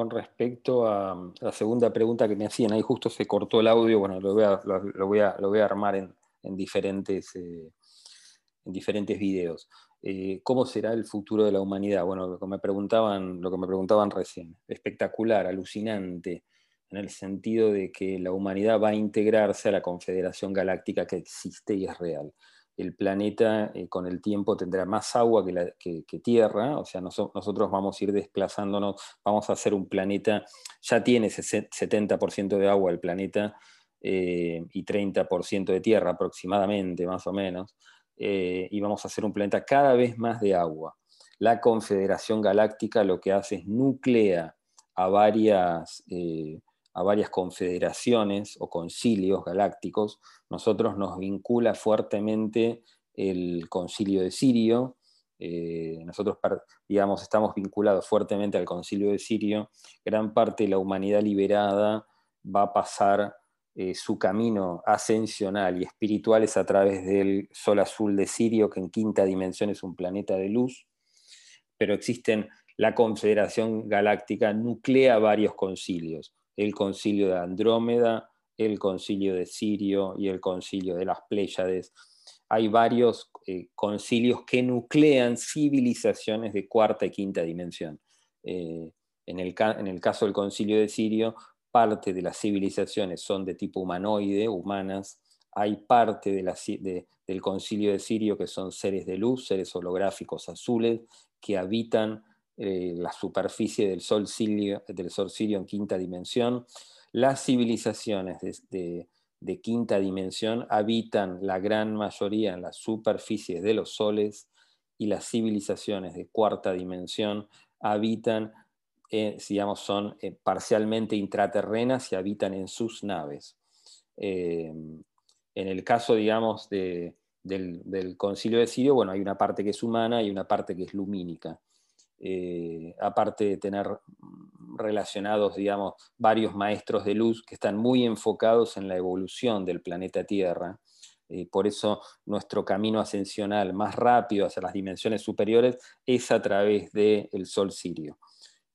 Con respecto a la segunda pregunta que me hacían, ahí justo se cortó el audio, bueno, lo voy a, lo, voy a, lo voy a armar en, en diferentes, eh, en diferentes videos. Eh, ¿Cómo será el futuro de la humanidad? Bueno, lo que, me preguntaban, lo que me preguntaban recién, espectacular, alucinante, en el sentido de que la humanidad va a integrarse a la confederación galáctica que existe y es real el planeta eh, con el tiempo tendrá más agua que, Tierra, o sea, nosotros vamos a ir desplazándonos, vamos a hacer un planeta, ya tiene 70% de agua el planeta eh, y 30% de Tierra aproximadamente, más o menos, eh, y vamos a hacer un planeta cada vez más de agua. La Confederación Galáctica lo que hace es nuclea a varias a varias confederaciones o concilios galácticos, nosotros nos vincula fuertemente el concilio de Sirio, eh, nosotros digamos, estamos vinculados fuertemente al concilio de Sirio, gran parte de la humanidad liberada va a pasar eh, su camino ascensional y espiritual es a través del sol azul de Sirio, que en quinta dimensión es un planeta de luz, pero existen, la Confederación Galáctica nuclea varios concilios el concilio de Andrómeda, el concilio de Sirio y el concilio de las Pléyades. Hay varios eh, concilios que nuclean civilizaciones de cuarta y quinta dimensión. Eh, en, el, caso del concilio de Sirio, parte de las civilizaciones son de tipo humanoide, humanas. Hay parte del concilio de Sirio que son seres de luz, seres holográficos azules, que habitan eh, la superficie del sol, sirio, del sol en quinta dimensión. Las civilizaciones de, quinta dimensión habitan la gran mayoría en las superficies de los soles y las civilizaciones de cuarta dimensión habitan, eh, digamos, son eh, parcialmente intraterrenas y habitan en sus naves. en el caso, digamos, del, del, concilio de Sirio, bueno, hay una parte que es humana y una parte que es lumínica. Eh, aparte de tener relacionados, digamos, varios maestros de luz que están muy enfocados en la evolución del planeta Tierra. Por eso nuestro camino ascensional más rápido hacia las dimensiones superiores es a través del Sol Sirio,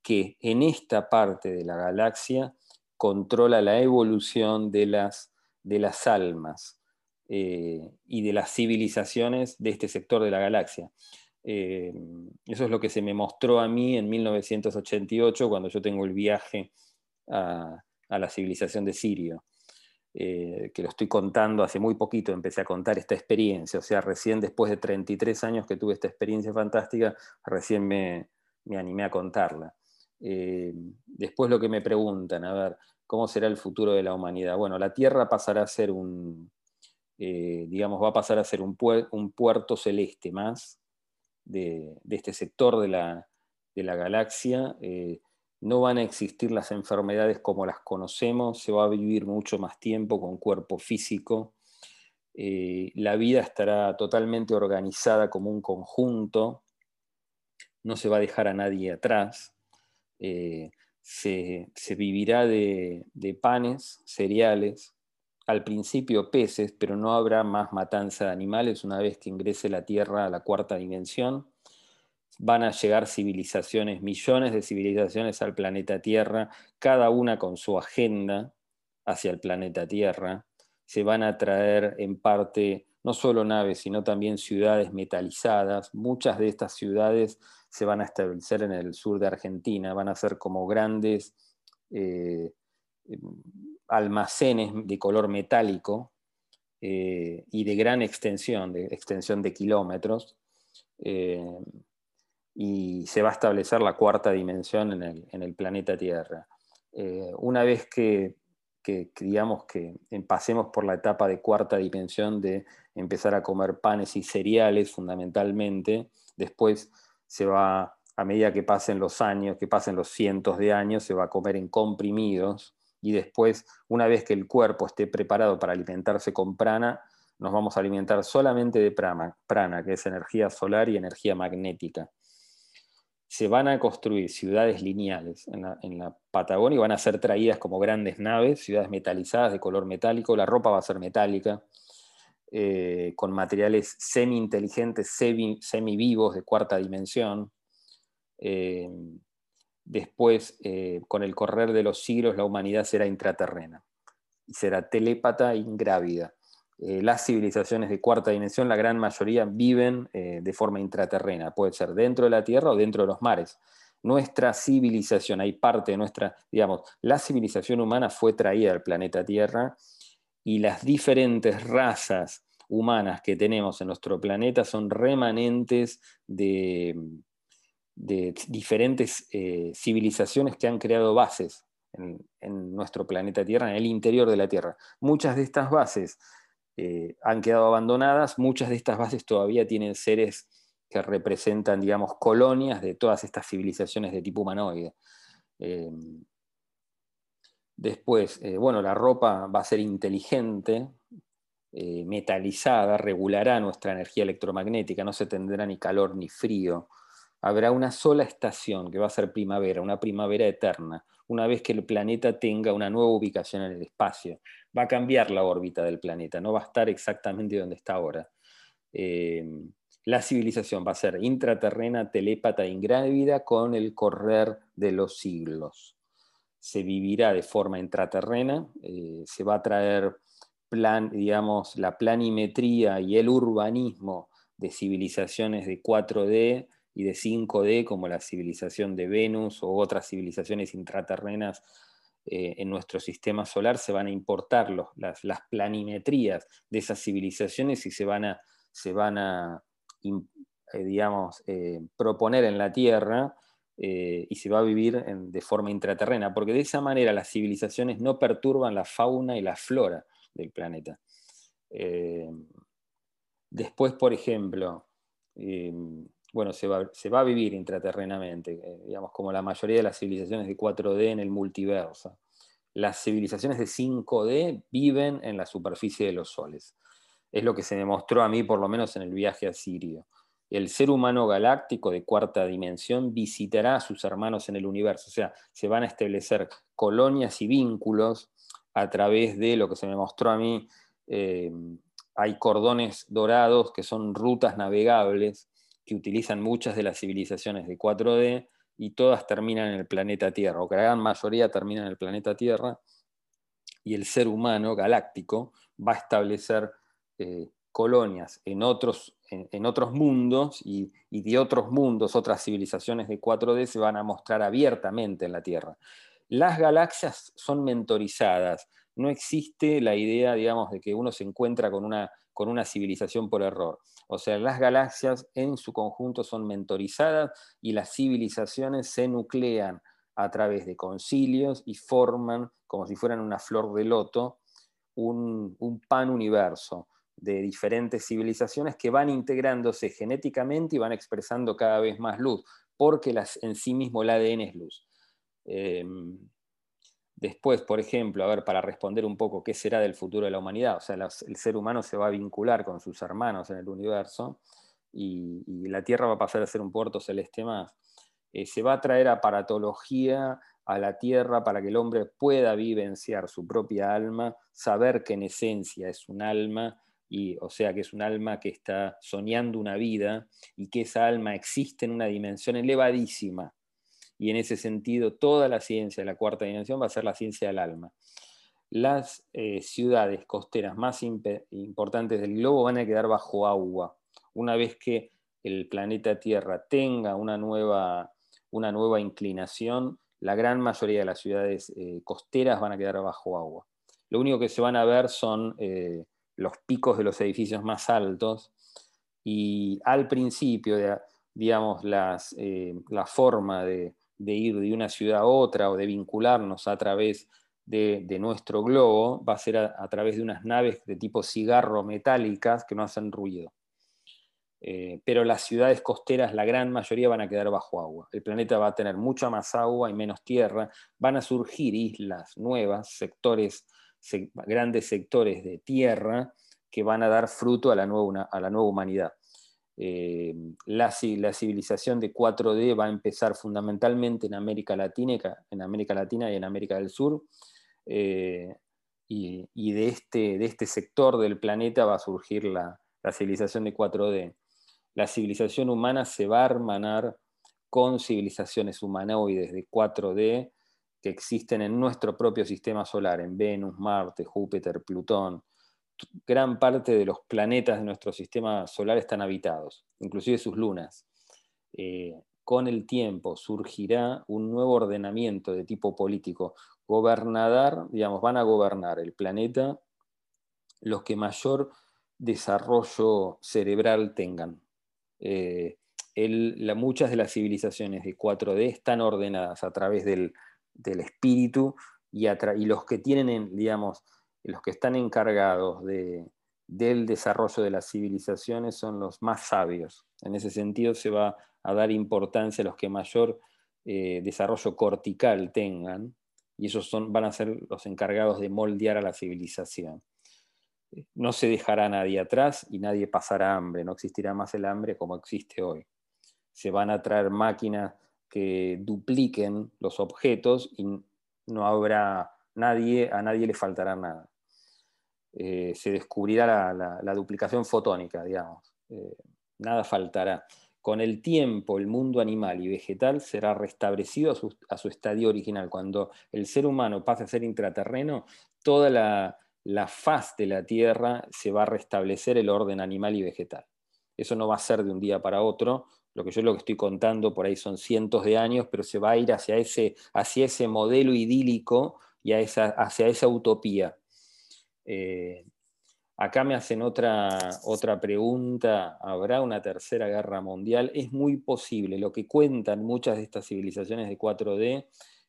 que en esta parte de la galaxia controla la evolución de las, de las almas eh, y de las civilizaciones de este sector de la galaxia. Eh, eso es lo que se me mostró a mí en 1988 cuando yo tengo el viaje a, la civilización de Sirio, eh, que lo estoy contando hace muy poquito, empecé a contar esta experiencia, o sea, recién después de 33 años que tuve esta experiencia fantástica, recién me, animé a contarla. Eh, después lo que me preguntan, a ver, ¿cómo será el futuro de la humanidad? Bueno, la Tierra pasará a ser un, digamos, va a pasar a ser un, un puerto celeste más, de, este sector de la, galaxia, eh, no van a existir las enfermedades como las conocemos, se va a vivir mucho más tiempo con cuerpo físico, eh, la vida estará totalmente organizada como un conjunto, no se va a dejar a nadie atrás, eh, se, vivirá de, de panes, cereales, al principio peces, pero no habrá más matanza de animales una vez que ingrese la Tierra a la cuarta dimensión. Van a llegar civilizaciones, millones de civilizaciones al planeta Tierra, cada una con su agenda hacia el planeta Tierra. Se van a traer en parte no solo naves, sino también ciudades metalizadas. Muchas de estas ciudades se van a establecer en el sur de Argentina, van a ser como grandes eh, almacenes de color metálico eh, y de gran extensión, de extensión de kilómetros, eh, y se va a establecer la cuarta dimensión en el, planeta Tierra. Eh, una vez que, digamos que pasemos por la etapa de cuarta dimensión de empezar a comer panes y cereales fundamentalmente, después se va, a medida que pasen los años, que pasen los cientos de años, se va a comer en comprimidos, y después, una vez que el cuerpo esté preparado para alimentarse con prana, nos vamos a alimentar solamente de prana, prana que es energía solar y energía magnética. Se van a construir ciudades lineales en la, Patagonia y van a ser traídas como grandes naves, ciudades metalizadas de color metálico, la ropa va a ser metálica, eh, con materiales semi-inteligentes, semi-vivos de cuarta dimensión. Eh, Después, eh, con el correr de los siglos, la humanidad será intraterrena y será telépata e ingrávida. Eh, las civilizaciones de cuarta dimensión, la gran mayoría viven eh, de forma intraterrena, puede ser dentro de la Tierra o dentro de los mares. Nuestra civilización, hay parte de nuestra, digamos, la civilización humana fue traída al planeta Tierra y las diferentes razas humanas que tenemos en nuestro planeta son remanentes de, diferentes eh, civilizaciones que han creado bases en, nuestro planeta Tierra, en el interior de la Tierra. Muchas de estas bases eh, han quedado abandonadas, muchas de estas bases todavía tienen seres que representan, digamos, colonias de todas estas civilizaciones de tipo humanoide. Eh, después, bueno, la ropa va a ser inteligente, metalizada regulará nuestra energía electromagnética, no se tendrá ni calor ni frío. Habrá una sola estación que va a ser primavera, una primavera eterna, una vez que el planeta tenga una nueva ubicación en el espacio. Va a cambiar la órbita del planeta, no va a estar exactamente donde está ahora. Eh, la civilización va a ser intraterrena, telépata, ingrávida con el correr de los siglos. Se vivirá de forma intraterrena, eh, se va a traer plan, digamos, la planimetría y el urbanismo de civilizaciones de 4D y de 5D, como la civilización de Venus o otras civilizaciones intraterrenas eh, en nuestro sistema solar, se van a importar las, planimetrías de esas civilizaciones y se van a, se van a eh, digamos, eh, proponer en la Tierra y se va a vivir de forma intraterrena, porque de esa manera las civilizaciones no perturban la fauna y la flora del planeta. Después, por ejemplo, bueno, se va, a vivir intraterrenamente, eh, digamos, como la mayoría de las civilizaciones de 4D en el multiverso. Las civilizaciones de 5D viven en la superficie de los soles. Es lo que se me mostró a mí, por lo menos en el viaje a Sirio. El ser humano galáctico de cuarta dimensión visitará a sus hermanos en el universo, o sea, se van a establecer colonias y vínculos a través de lo que se me mostró a mí, eh, hay cordones dorados que son rutas navegables que utilizan muchas de las civilizaciones de 4D y todas terminan en el planeta Tierra, o que la gran mayoría terminan en el planeta Tierra, y el ser humano galáctico va a establecer eh, colonias en otros, en, otros mundos y, y, de otros mundos, otras civilizaciones de 4D se van a mostrar abiertamente en la Tierra. Las galaxias son mentorizadas. No existe la idea, digamos, de que uno se encuentra con una, con una civilización por error. O sea, las galaxias en su conjunto son mentorizadas y las civilizaciones se nuclean a través de concilios y forman, como si fueran una flor de loto, un, un pan universo de diferentes civilizaciones que van integrándose genéticamente y van expresando cada vez más luz, porque las, en sí mismo el ADN es luz. Em, después, por ejemplo, a ver, para responder un poco qué será del futuro de la humanidad, o sea, el ser humano se va a vincular con sus hermanos en el universo y, la Tierra va a pasar a ser un puerto celeste más. Eh, se va a traer aparatología a la Tierra para que el hombre pueda vivenciar su propia alma, saber que en esencia es un alma, y, o sea que es un alma que está soñando una vida y que esa alma existe en una dimensión elevadísima y en ese sentido toda la ciencia de la cuarta dimensión va a ser la ciencia del alma. Las eh, ciudades costeras más importantes del globo van a quedar bajo agua. Una vez que el planeta Tierra tenga una nueva, una nueva inclinación, la gran mayoría de las ciudades eh, costeras van a quedar bajo agua. Lo único que se van a ver son eh, los picos de los edificios más altos y al principio, digamos, las, la forma de, de ir de una ciudad a otra o de vincularnos a través de, nuestro globo va a ser a, través de unas naves de tipo cigarro metálicas que no hacen ruido. Eh, pero las ciudades costeras, la gran mayoría van a quedar bajo agua. El planeta va a tener mucha más agua y menos tierra. Van a surgir islas nuevas, sectores, grandes sectores de tierra que van a dar fruto a la nueva, a la nueva humanidad. Eh, la, civilización de 4D va a empezar fundamentalmente en América Latina, en América Latina y en América del Sur. Eh, y, de, este, de, este, sector del planeta va a surgir la, civilización de 4D. La civilización humana se va a hermanar con civilizaciones humanoides de 4D que existen en nuestro propio sistema solar, en Venus, Marte, Júpiter, Plutón. Gran parte de los planetas de nuestro sistema solar están habitados, inclusive sus lunas. Eh, con el tiempo surgirá un nuevo ordenamiento de tipo político. Gobernadar, digamos, van a gobernar el planeta los que mayor desarrollo cerebral tengan. Eh, muchas de las civilizaciones de 4D están ordenadas a través del, espíritu y, los que tienen, digamos, los que están encargados del desarrollo de las civilizaciones son los más sabios. En ese sentido se va a dar importancia a los que mayor eh, desarrollo cortical tengan, y esos son, van a ser los encargados de moldear a la civilización no se dejará nadie atrás y nadie pasará hambre, no existirá más el hambre como existe hoy. Se van a traer máquinas que dupliquen los objetos y no habrá nadie, a nadie le faltará nada. Eh, se descubrirá la, duplicación fotónica, digamos. Eh, nada faltará. Con el tiempo, el mundo animal y vegetal será restablecido a su, estadio original. Cuando el ser humano pase a ser intraterreno, toda la, la faz de la Tierra se va a restablecer el orden animal y vegetal. Eso no va a ser de un día para otro, lo que yo lo que estoy contando por ahí son cientos de años, pero se va a ir hacia ese, hacia ese modelo idílico y a esa, hacia esa utopía. Eh, acá me hacen otra, otra pregunta, ¿habrá una tercera guerra mundial? Es muy posible, lo que cuentan muchas de estas civilizaciones de 4D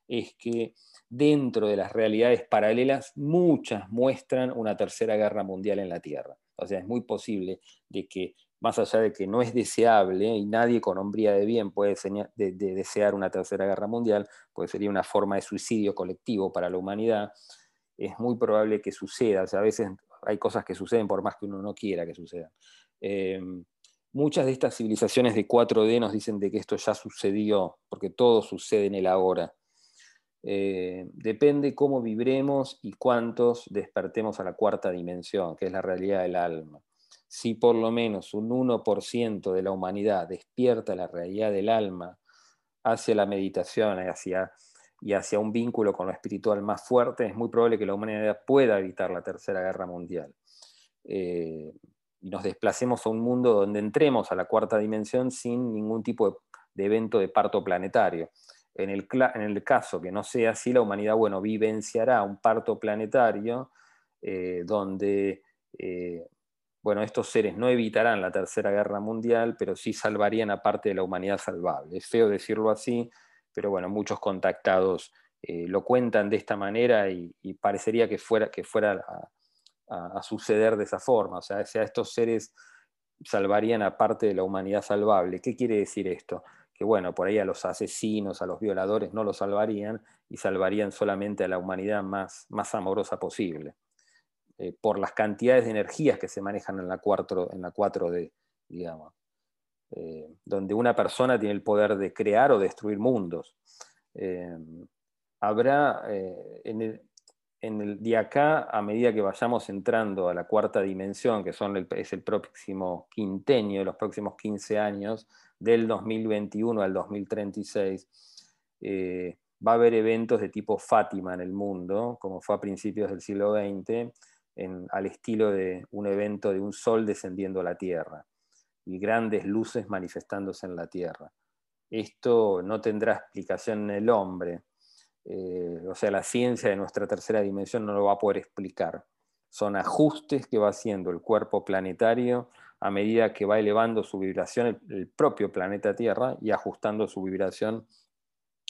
es que dentro de las realidades paralelas, muchas muestran una tercera guerra mundial en la Tierra. O sea, es muy posible de que, más allá de que no es deseable y nadie con hombría de bien puede desear una tercera guerra mundial, pues sería una forma de suicidio colectivo para la humanidad, es muy probable que suceda. O sea, a veces hay cosas que suceden por más que uno no quiera que sucedan. Eh, muchas de estas civilizaciones de 4D nos dicen de que esto ya sucedió, porque todo sucede en el ahora. Eh, depende cómo vibremos y cuántos despertemos a la cuarta dimensión, que es la realidad del alma. Si por lo menos un 1% de la humanidad despierta la realidad del alma hacia la meditación hacia, y hacia un vínculo con lo espiritual más fuerte, es muy probable que la humanidad pueda evitar la Tercera Guerra Mundial. Eh, y nos desplacemos a un mundo donde entremos a la cuarta dimensión sin ningún tipo de evento de parto planetario. En el, caso que no sea así, la humanidad bueno, vivenciará un parto planetario eh, donde eh, bueno, estos seres no evitarán la Tercera Guerra Mundial, pero sí salvarían a parte de la humanidad salvable. Es feo decirlo así, pero bueno, muchos contactados eh, lo cuentan de esta manera y, parecería que fuera, que fuera a, suceder de esa forma. O sea, estos seres salvarían a parte de la humanidad salvable. ¿Qué quiere decir esto? que bueno, por ahí a los asesinos, a los violadores no los salvarían y salvarían solamente a la humanidad más, más amorosa posible, eh, por las cantidades de energías que se manejan en la, 4, en la 4D, digamos, eh, donde una persona tiene el poder de crear o destruir mundos. Eh, habrá en el, en el, de acá, a medida que vayamos entrando a la cuarta dimensión, que son es el próximo quintenio los próximos 15 años, del 2021 al 2036, eh, va a haber eventos de tipo Fátima en el mundo, como fue a principios del siglo XX, al estilo de un evento de un sol descendiendo a la Tierra y grandes luces manifestándose en la Tierra. Esto no tendrá explicación en el hombre, eh, o sea, la ciencia de nuestra tercera dimensión no lo va a poder explicar. Son ajustes que va haciendo el cuerpo planetario a medida que va elevando su vibración el, propio planeta Tierra y ajustando su vibración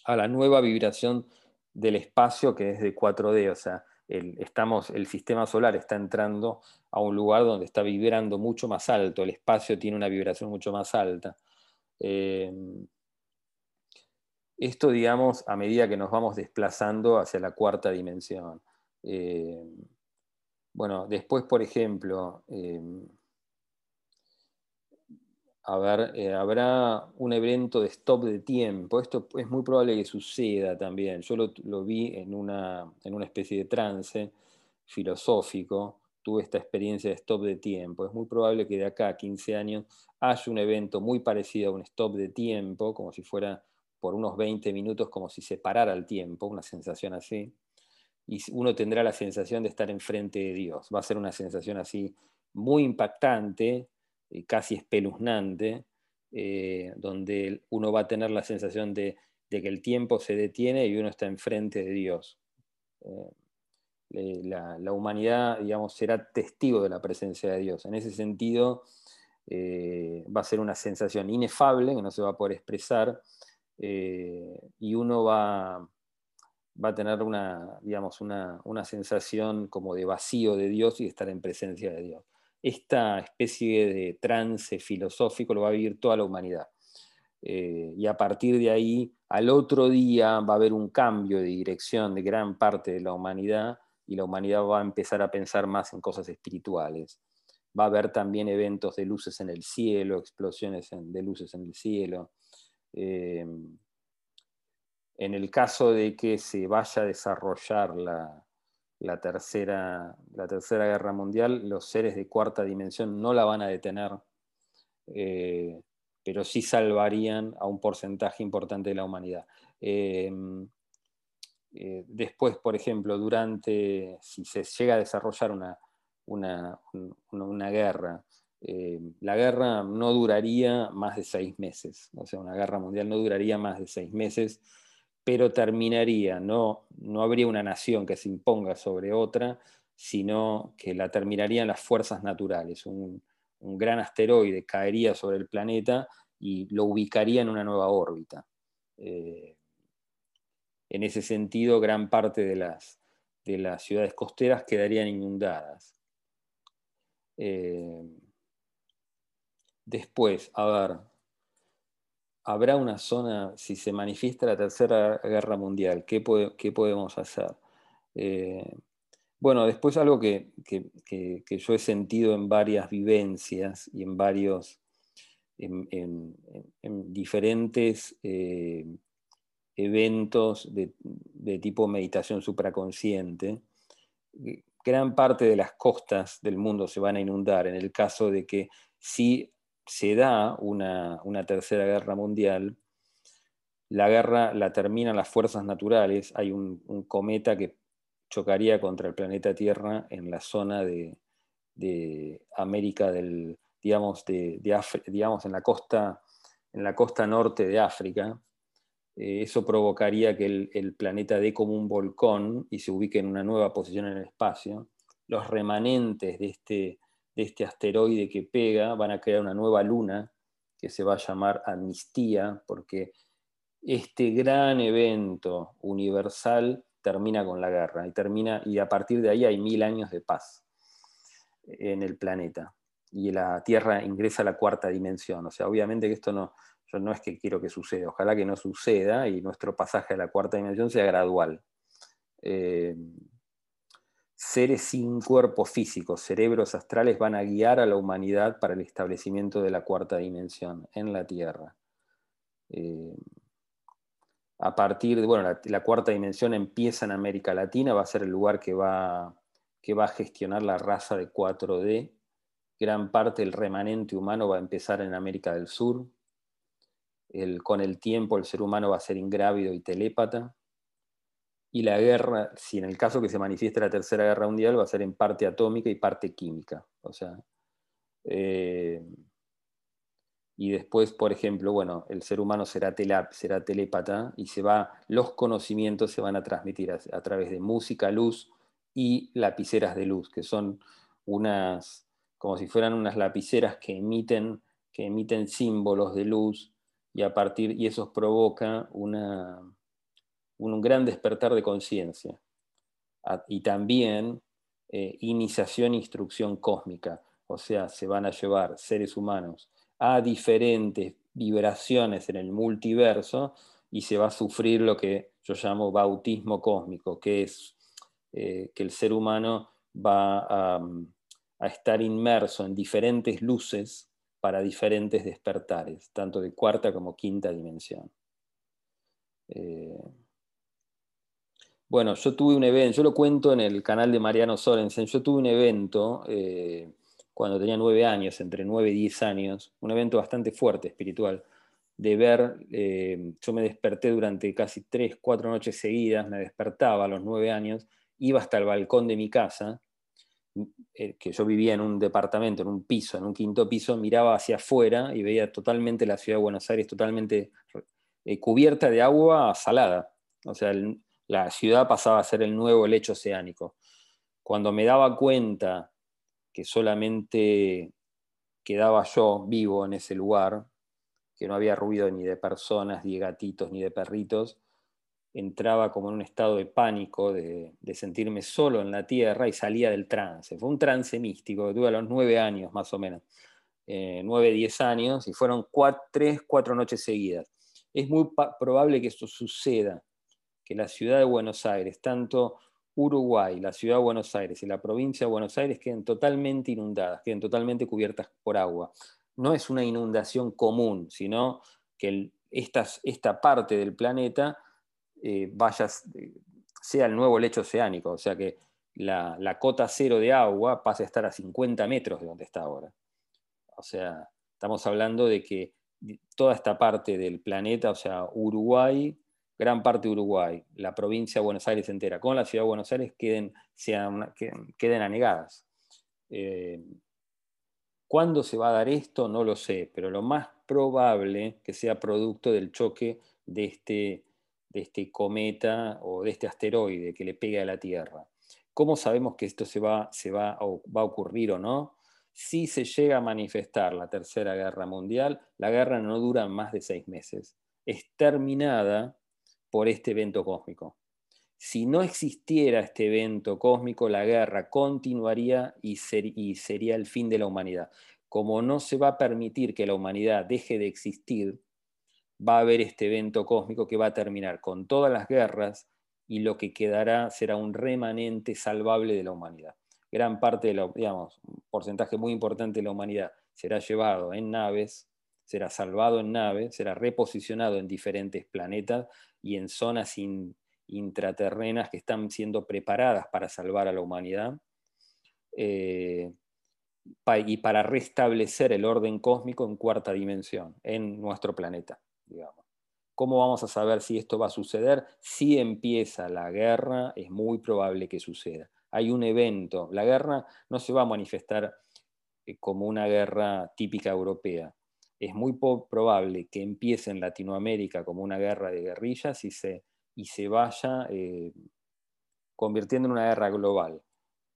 a la nueva vibración del espacio que es de 4D, o sea, el, estamos, el sistema solar está entrando a un lugar donde está vibrando mucho más alto, el espacio tiene una vibración mucho más alta. Eh, esto, digamos, a medida que nos vamos desplazando hacia la cuarta dimensión. Eh, bueno, después, por ejemplo, eh, eh, habrá un evento de stop de tiempo. Esto es muy probable que suceda también. Yo lo, vi en una, en una, especie de trance filosófico, tuve esta experiencia de stop de tiempo. Es muy probable que de acá a 15 años haya un evento muy parecido a un stop de tiempo, como si fuera por unos 20 minutos, como si se parara el tiempo, una sensación así. Y uno tendrá la sensación de estar enfrente de Dios. Va a ser una sensación así muy impactante, casi espeluznante, eh, donde uno va a tener la sensación de, que el tiempo se detiene y uno está enfrente de Dios. Eh, la, humanidad, digamos, será testigo de la presencia de Dios. En ese sentido, eh, va a ser una sensación inefable que no se va a poder expresar eh, y uno va, va, a tener una, digamos, una, sensación como de vacío de Dios y estar en presencia de Dios. Esta especie de trance filosófico lo va a vivir toda la humanidad. Eh, y a partir de ahí, al otro día va a haber un cambio de dirección de gran parte de la humanidad y la humanidad va a empezar a pensar más en cosas espirituales. Va a haber también eventos de luces en el cielo, explosiones de luces en el cielo. Eh, en el caso de que se vaya a desarrollar la, tercera, la tercera guerra mundial, los seres de cuarta dimensión no la van a detener, eh, pero sí salvarían a un porcentaje importante de la humanidad. Eh, eh, después, por ejemplo, durante, si se llega a desarrollar una, una, guerra, eh, la guerra no duraría más de seis meses, o sea, una guerra mundial no duraría más de seis meses, pero terminaría, no, no habría una nación que se imponga sobre otra, sino que la terminarían las fuerzas naturales. Un, gran asteroide caería sobre el planeta y lo ubicaría en una nueva órbita. Eh, en ese sentido, gran parte de las, de las ciudades costeras quedarían inundadas. Eh, después, a ver, habrá una zona, si se manifiesta la Tercera Guerra Mundial, ¿qué, podemos hacer? Eh, bueno, después algo que, yo he sentido en varias vivencias y en varios, en, diferentes eh, eventos de, tipo meditación supraconsciente, gran parte de las costas del mundo se van a inundar en el caso de que si se da una, tercera guerra mundial, la guerra la terminan las fuerzas naturales, hay un, cometa que chocaría contra el planeta Tierra en la zona de, América del, digamos, de, digamos en, la costa, en la costa norte de África, eh, eso provocaría que el, planeta dé como un volcán y se ubique en una nueva posición en el espacio. Los remanentes de este, de este asteroide que pega van a crear una nueva luna que se va a llamar Amnistía, porque este gran evento universal termina con la guerra y, termina, y a partir de ahí hay mil años de paz en el planeta y la Tierra ingresa a la cuarta dimensión. O sea, obviamente que esto no, yo no es que quiero que suceda, ojalá que no suceda y nuestro pasaje a la cuarta dimensión sea gradual. Eh, seres sin cuerpo físico, cerebros astrales, van a guiar a la humanidad para el establecimiento de la cuarta dimensión en la Tierra. Eh, a partir de, bueno, la, cuarta dimensión empieza en América Latina, va a ser el lugar que va, que va a gestionar la raza de 4D. Gran parte del remanente humano va a empezar en América del Sur, con el tiempo el ser humano va a ser ingrávido y telépata. Y la guerra, si en el caso que se manifieste la tercera guerra mundial, va a ser en parte atómica y parte química. O sea, eh, y después, por ejemplo, bueno, el ser humano será, será telépata y se va, los conocimientos se van a transmitir a, a, través de música, luz y lapiceras de luz, que son unas, como si fueran unas lapiceras que emiten, que emiten símbolos de luz y a partir y eso provoca una, un gran despertar de conciencia y también eh, iniciación e instrucción cósmica, o sea, se van a llevar seres humanos a diferentes vibraciones en el multiverso y se va a sufrir lo que yo llamo bautismo cósmico, que es eh, que el ser humano va a, a estar inmerso en diferentes luces para diferentes despertares, tanto de cuarta como quinta dimensión. Eh, Bueno, yo tuve un evento, yo lo cuento en el canal de Mariano Sorensen, yo tuve un evento eh, cuando tenía nueve años, entre nueve y diez años, un evento bastante fuerte, espiritual, de ver, eh, yo me desperté durante casi tres, cuatro noches seguidas, me despertaba a los nueve años, iba hasta el balcón de mi casa, eh, que yo vivía en un departamento, en un piso, en un quinto piso, miraba hacia afuera y veía totalmente la ciudad de Buenos Aires totalmente cubierta de agua salada. O sea, el, la ciudad pasaba a ser el nuevo lecho oceánico. Cuando me daba cuenta que solamente quedaba yo vivo en ese lugar, que no había ruido ni de personas, ni de gatitos, ni de perritos, entraba como en un estado de pánico, de, sentirme solo en la tierra y salía del trance. Fue un trance místico que tuve a los nueve años más o menos, eh, nueve, diez años, y fueron tres, cuatro noches seguidas. Es muy probable que esto suceda que la ciudad de Buenos Aires, tanto Uruguay, la ciudad de Buenos Aires y la provincia de Buenos Aires queden totalmente inundadas, queden totalmente cubiertas por agua. No es una inundación común, sino que esta, parte del planeta eh, vaya, sea el nuevo lecho oceánico, o sea que la, la, cota cero de agua pase a estar a 50 metros de donde está ahora. O sea, estamos hablando de que toda esta parte del planeta, o sea, Uruguay, gran parte de Uruguay, la provincia de Buenos Aires entera, con la ciudad de Buenos Aires queden, queden anegadas. Eh, ¿Cuándo se va a dar esto? No lo sé, pero lo más probable que sea producto del choque de este, de este cometa o de este asteroide que le pega a la Tierra. ¿Cómo sabemos que esto se va, se va, va a ocurrir o no? Si se llega a manifestar la Tercera Guerra Mundial, la guerra no dura más de seis meses. Es terminada por este evento cósmico. Si no existiera este evento cósmico, la guerra continuaría y, sería el fin de la humanidad. Como no se va a permitir que la humanidad deje de existir, va a haber este evento cósmico que va a terminar con todas las guerras y lo que quedará será un remanente salvable de la humanidad. Gran parte de la, digamos, un porcentaje muy importante de la humanidad será llevado en naves, será salvado en naves, será reposicionado en diferentes planetas y en zonas intraterrenas que están siendo preparadas para salvar a la humanidad eh, y para restablecer el orden cósmico en cuarta dimensión, en nuestro planeta. ¿Cómo vamos a saber si esto va a suceder? Si empieza la guerra, es muy probable que suceda. Hay un evento. La guerra no se va a manifestar eh, como una guerra típica europea es muy probable que empiece en Latinoamérica como una guerra de guerrillas y se, y se vaya eh, convirtiendo en una guerra global.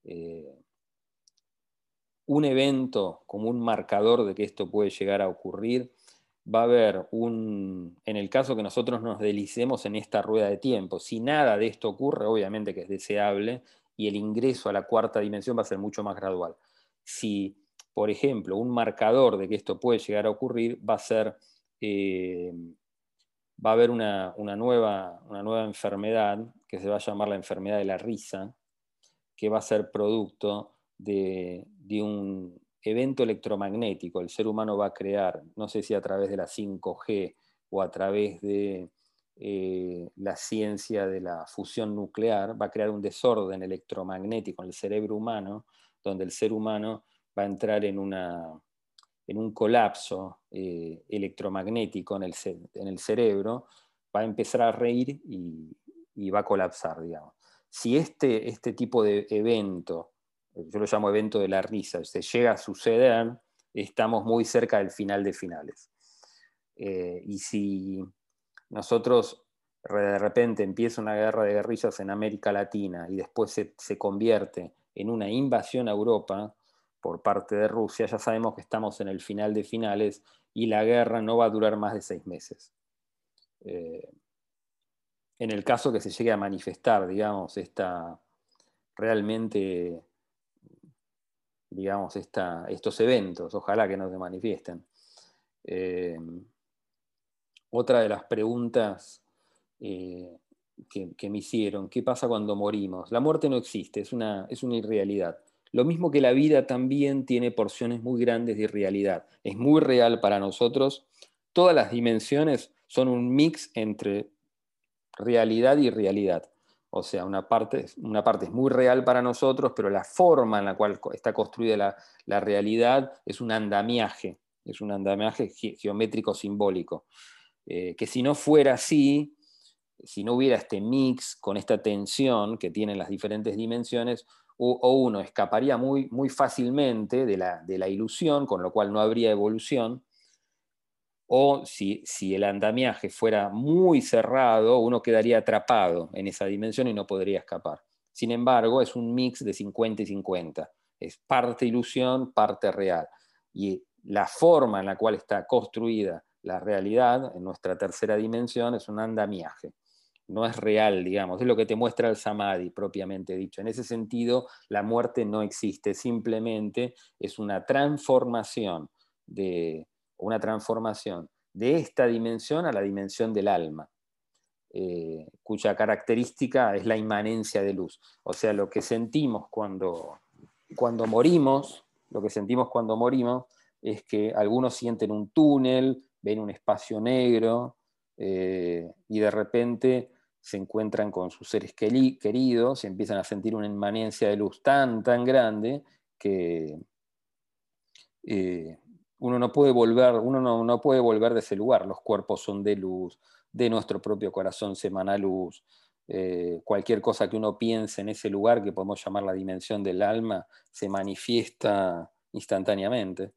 Eh, un evento como un marcador de que esto puede llegar a ocurrir, va a haber un, en el caso que nosotros nos delicemos en esta rueda de tiempo, si nada de esto ocurre, obviamente que es deseable, y el ingreso a la cuarta dimensión va a ser mucho más gradual. Si por ejemplo, un marcador de que esto puede llegar a ocurrir va a ser, eh, va a haber una, nueva, una nueva enfermedad que se va a llamar la enfermedad de la risa, que va a ser producto de, un evento electromagnético. El ser humano va a crear, no sé si a través de la 5G o a través de eh, la ciencia de la fusión nuclear, va a crear un desorden electromagnético en el cerebro humano, donde el ser humano va a entrar en, una, en un colapso eh, electromagnético en el, en el, cerebro, va a empezar a reír y, va a colapsar, digamos. Si este, este tipo de evento, yo lo llamo evento de la risa, se llega a suceder, estamos muy cerca del final de finales. Eh, y si nosotros de repente empieza una guerra de guerrillas en América Latina y después se, se convierte en una invasión a Europa, por parte de Rusia, ya sabemos que estamos en el final de finales y la guerra no va a durar más de seis meses. Eh, en el caso que se llegue a manifestar, digamos, esta realmente, digamos, estos eventos, ojalá que no se manifiesten. Eh, otra de las preguntas eh, que, me hicieron, ¿qué pasa cuando morimos? La muerte no existe, es una, es una irrealidad. Lo mismo que la vida también tiene porciones muy grandes de realidad. Es muy real para nosotros. Todas las dimensiones son un mix entre realidad y realidad. O sea, una parte, una parte es muy real para nosotros, pero la forma en la cual está construida la, realidad es un andamiaje, es un andamiaje geométrico simbólico. Eh, que si no fuera así, si no hubiera este mix con esta tensión que tienen las diferentes dimensiones, o, uno escaparía muy, muy fácilmente de la, de la, ilusión, con lo cual no habría evolución, o si, si, el andamiaje fuera muy cerrado, uno quedaría atrapado en esa dimensión y no podría escapar. Sin embargo, es un mix de 50 y 50. Es parte ilusión, parte real. Y la forma en la cual está construida la realidad en nuestra tercera dimensión es un andamiaje no es real, digamos, es lo que te muestra el samadhi propiamente dicho. En ese sentido, la muerte no existe, simplemente es una transformación de, una transformación de esta dimensión a la dimensión del alma, eh, cuya característica es la inmanencia de luz. O sea, lo que sentimos cuando, cuando morimos, lo que sentimos cuando morimos es que algunos sienten un túnel, ven un espacio negro, eh, y de repente se encuentran con sus seres queridos empiezan a sentir una inmanencia de luz tan, tan grande que eh, uno, no puede volver, uno no, puede volver de ese lugar. Los cuerpos son de luz, de nuestro propio corazón se emana luz. Eh, cualquier cosa que uno piense en ese lugar, que podemos llamar la dimensión del alma, se manifiesta instantáneamente.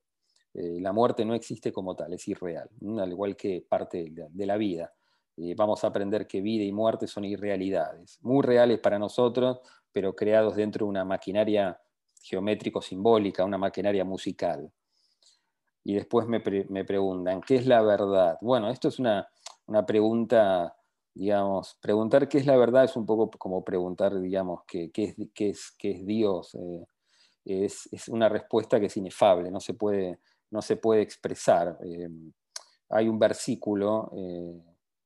Eh, la muerte no existe como tal, es irreal, al igual que parte de la vida. Eh, vamos a aprender que vida y muerte son irrealidades, muy reales para nosotros, pero creados dentro de una maquinaria geométrico-simbólica, una maquinaria musical. Y después me, preguntan, ¿qué es la verdad? Bueno, esto es una, pregunta, digamos, preguntar qué es la verdad es un poco como preguntar, digamos, qué, es, es, es, Dios. Eh, es, una respuesta que es inefable, no se puede, no se puede expresar. Eh, hay un versículo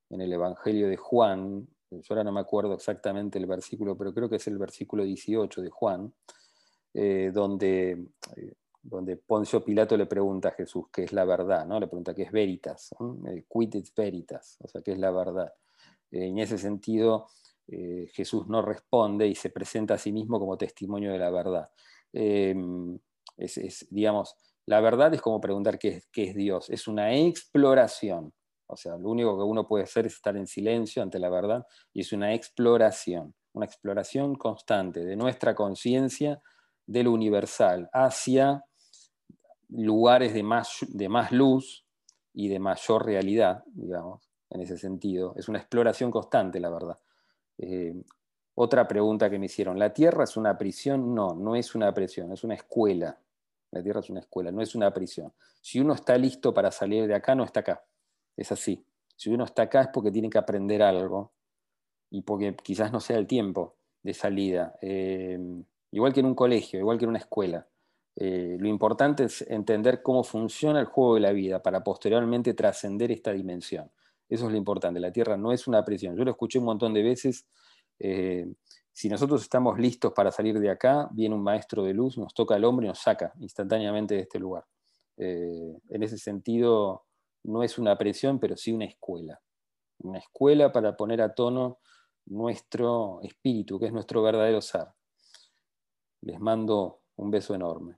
en el Evangelio de Juan, yo ahora no me acuerdo exactamente el versículo, pero creo que es el versículo 18 de Juan, eh, donde, eh, donde Poncio Pilato le pregunta a Jesús qué es la verdad, ¿no? le pregunta qué es veritas, el quid veritas, o sea, qué es la verdad. Eh, en ese sentido, Jesús no responde y se presenta a sí mismo como testimonio de la verdad. Es, digamos, la verdad es como preguntar qué qué es Dios, es una exploración o sea, lo único que uno puede hacer es estar en silencio ante la verdad y es una exploración, una exploración constante de nuestra conciencia de lo universal hacia lugares de más, de más luz y de mayor realidad, digamos, en ese sentido. Es una exploración constante, la verdad. Eh, otra pregunta que me hicieron, ¿la Tierra es una prisión? No, no es una prisión, es una escuela. La Tierra es una escuela, no es una prisión. Si uno está listo para salir de acá, no está acá. Es así. Si uno está acá es porque tiene que aprender algo y porque quizás no sea el tiempo de salida. Eh, igual que en un colegio, igual que en una escuela. Eh, lo importante es entender cómo funciona el juego de la vida para posteriormente trascender esta dimensión. Eso es lo importante. La Tierra no es una prisión. Yo lo escuché un montón de veces. Eh, si nosotros estamos listos para salir de acá, viene un maestro de luz, nos toca el hombre y nos saca instantáneamente de este lugar. en ese sentido, no es una presión, pero sí una escuela. Una escuela para poner a tono nuestro espíritu, que es nuestro verdadero ser. Les mando un beso enorme.